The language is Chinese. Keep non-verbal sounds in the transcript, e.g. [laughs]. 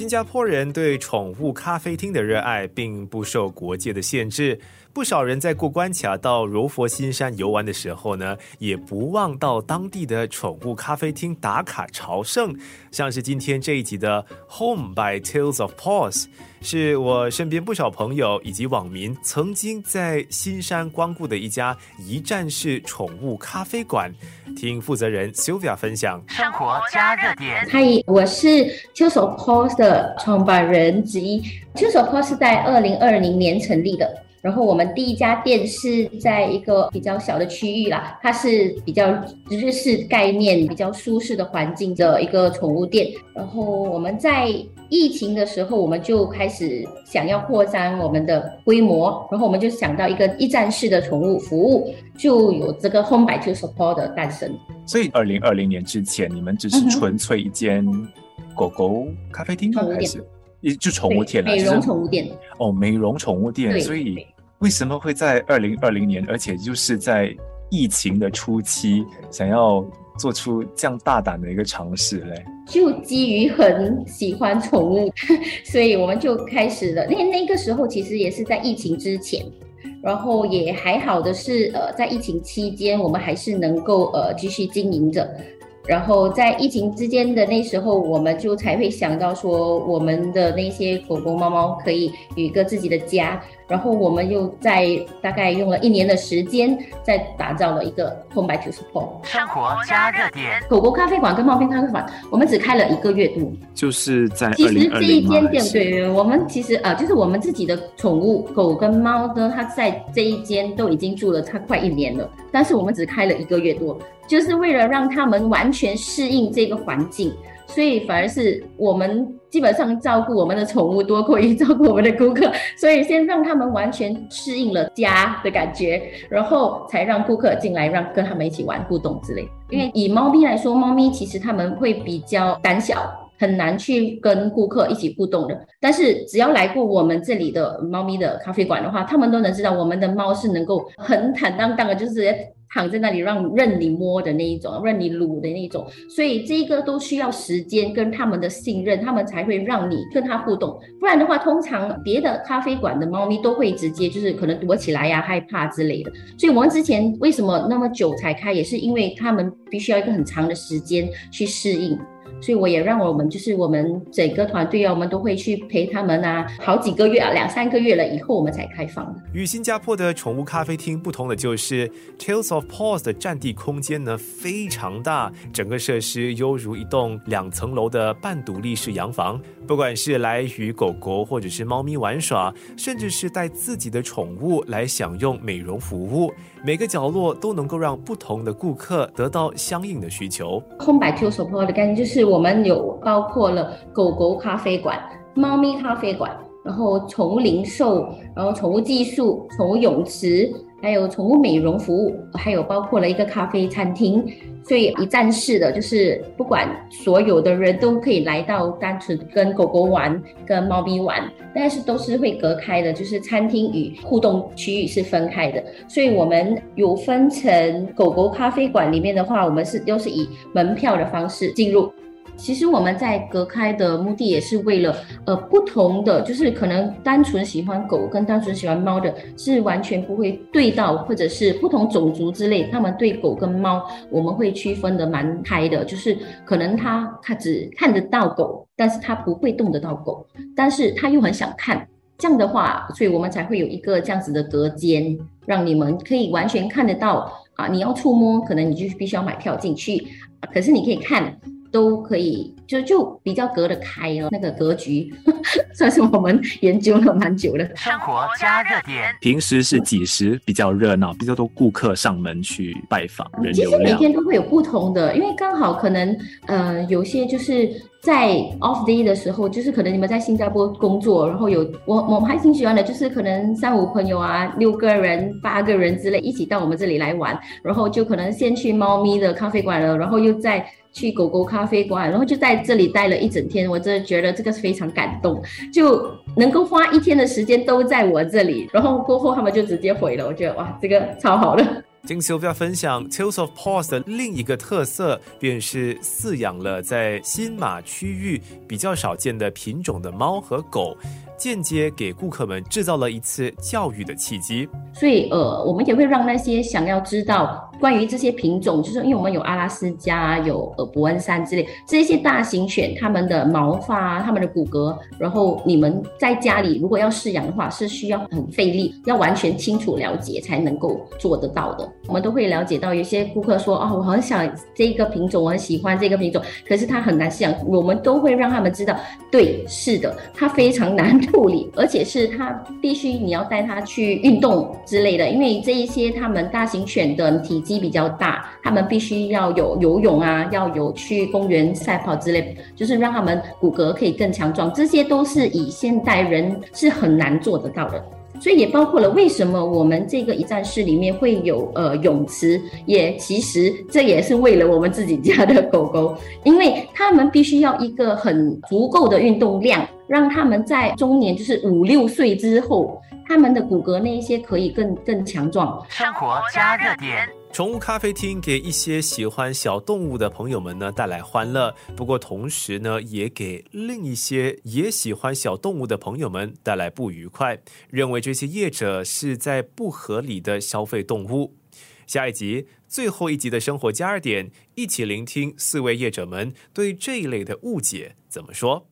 新加坡人对宠物咖啡厅的热爱并不受国界的限制。不少人在过关卡到柔佛新山游玩的时候呢，也不忘到当地的宠物咖啡厅打卡朝圣。像是今天这一集的《Home by Tales of Paws》，是我身边不少朋友以及网民曾经在新山光顾的一家一站式宠物咖啡馆。听负责人 Sylvia 分享生活加热点。嗨，我是 Tales of Paws 的创办人之一。Tales of Paws 是在二零二零年成立的。然后我们第一家店是在一个比较小的区域啦，它是比较日式概念、比较舒适的环境的一个宠物店。然后我们在疫情的时候，我们就开始想要扩张我们的规模，然后我们就想到一个一站式的宠物服务，就有这个 Home by Two Support 的诞生。所以，二零二零年之前，你们只是纯粹一间狗狗咖啡厅，还是？一就宠物店了，美容宠物店哦，美容宠物店。所以为什么会在二零二零年，而且就是在疫情的初期，想要做出这样大胆的一个尝试嘞？就基于很喜欢宠物，[laughs] 所以我们就开始了。那那个时候其实也是在疫情之前，然后也还好的是，呃，在疫情期间，我们还是能够呃继续经营着。然后在疫情之间的那时候，我们就才会想到说，我们的那些狗狗、猫猫可以有一个自己的家。然后我们又在大概用了一年的时间，在打造了一个 Home by Two Support 生活加热点。狗狗咖啡馆跟猫咪咖啡馆，我们只开了一个月度，就是在其实这一间店，对，我们其实呃，就是我们自己的宠物狗跟猫呢，它在这一间都已经住了它快一年了，但是我们只开了一个月多，就是为了让他们完全适应这个环境。所以反而是我们基本上照顾我们的宠物多过于照顾我们的顾客，所以先让他们完全适应了家的感觉，然后才让顾客进来，让跟他们一起玩互动之类。因为以猫咪来说，猫咪其实他们会比较胆小，很难去跟顾客一起互动的。但是只要来过我们这里的猫咪的咖啡馆的话，他们都能知道我们的猫是能够很坦荡荡的，就是。躺在那里让任你摸的那一种，任你撸的那一种，所以这个都需要时间跟他们的信任，他们才会让你跟他互动。不然的话，通常别的咖啡馆的猫咪都会直接就是可能躲起来呀、害怕之类的。所以我们之前为什么那么久才开，也是因为他们必须要一个很长的时间去适应。所以我也让我们就是我们整个团队啊，我们都会去陪他们啊，好几个月啊，两三个月了以后我们才开放。与新加坡的宠物咖啡厅不同的就是 Tales of Paws 的占地空间呢非常大，整个设施犹如一栋两层楼的半独立式洋房。不管是来与狗狗或者是猫咪玩耍，甚至是带自己的宠物来享用美容服务，每个角落都能够让不同的顾客得到相应的需求。空白 Tales of Paws 的概念就是我们有包括了狗狗咖啡馆、猫咪咖啡馆，然后宠物零售，然后宠物技术、宠物泳池。还有宠物美容服务，还有包括了一个咖啡餐厅，所以一站式的就是不管所有的人都可以来到，单纯跟狗狗玩、跟猫咪玩，但是都是会隔开的，就是餐厅与互动区域是分开的。所以我们有分成狗狗咖啡馆里面的话，我们是都是以门票的方式进入。其实我们在隔开的目的也是为了，呃，不同的就是可能单纯喜欢狗跟单纯喜欢猫的，是完全不会对到，或者是不同种族之类，他们对狗跟猫我们会区分的蛮开的，就是可能他他只看得到狗，但是他不会动得到狗，但是他又很想看，这样的话，所以我们才会有一个这样子的隔间，让你们可以完全看得到啊，你要触摸，可能你就必须要买票进去，可是你可以看。都可以，就就比较隔得开哦，那个格局 [laughs] 算是我们研究了蛮久了。生活加热点，平时是几时比较热闹，比较多顾客上门去拜访，人流量。其实每天都会有不同的，因为刚好可能呃有些就是在 off day 的时候，就是可能你们在新加坡工作，然后有我我们还挺喜欢的，就是可能三五朋友啊，六个人、八个人之类一起到我们这里来玩，然后就可能先去猫咪的咖啡馆了，然后又再。去狗狗咖啡馆，然后就在这里待了一整天，我真的觉得这个是非常感动，就能够花一天的时间都在我这里，然后过后他们就直接回了，我觉得哇，这个超好的。金修要分享 Tales of Paws 的另一个特色，便是饲养了在新马区域比较少见的品种的猫和狗。间接给顾客们制造了一次教育的契机，所以呃，我们也会让那些想要知道关于这些品种，就是因为我们有阿拉斯加、有呃伯恩山之类这些大型犬，它们的毛发、它们的骨骼，然后你们在家里如果要饲养的话，是需要很费力，要完全清楚了解才能够做得到的。我们都会了解到，有些顾客说哦，我很想这个品种，我很喜欢这个品种，可是它很难饲养，我们都会让他们知道，对，是的，它非常难。处理，而且是它必须你要带它去运动之类的，因为这一些它们大型犬的体积比较大，它们必须要有游泳啊，要有去公园赛跑之类，就是让它们骨骼可以更强壮，这些都是以现代人是很难做得到的。所以也包括了为什么我们这个一站式里面会有呃泳池，也其实这也是为了我们自己家的狗狗，因为它们必须要一个很足够的运动量。让他们在中年，就是五六岁之后，他们的骨骼那一些可以更更强壮。生活加热点，宠物咖啡厅给一些喜欢小动物的朋友们呢带来欢乐，不过同时呢也给另一些也喜欢小动物的朋友们带来不愉快，认为这些业者是在不合理的消费动物。下一集最后一集的生活加热点，一起聆听四位业者们对这一类的误解怎么说。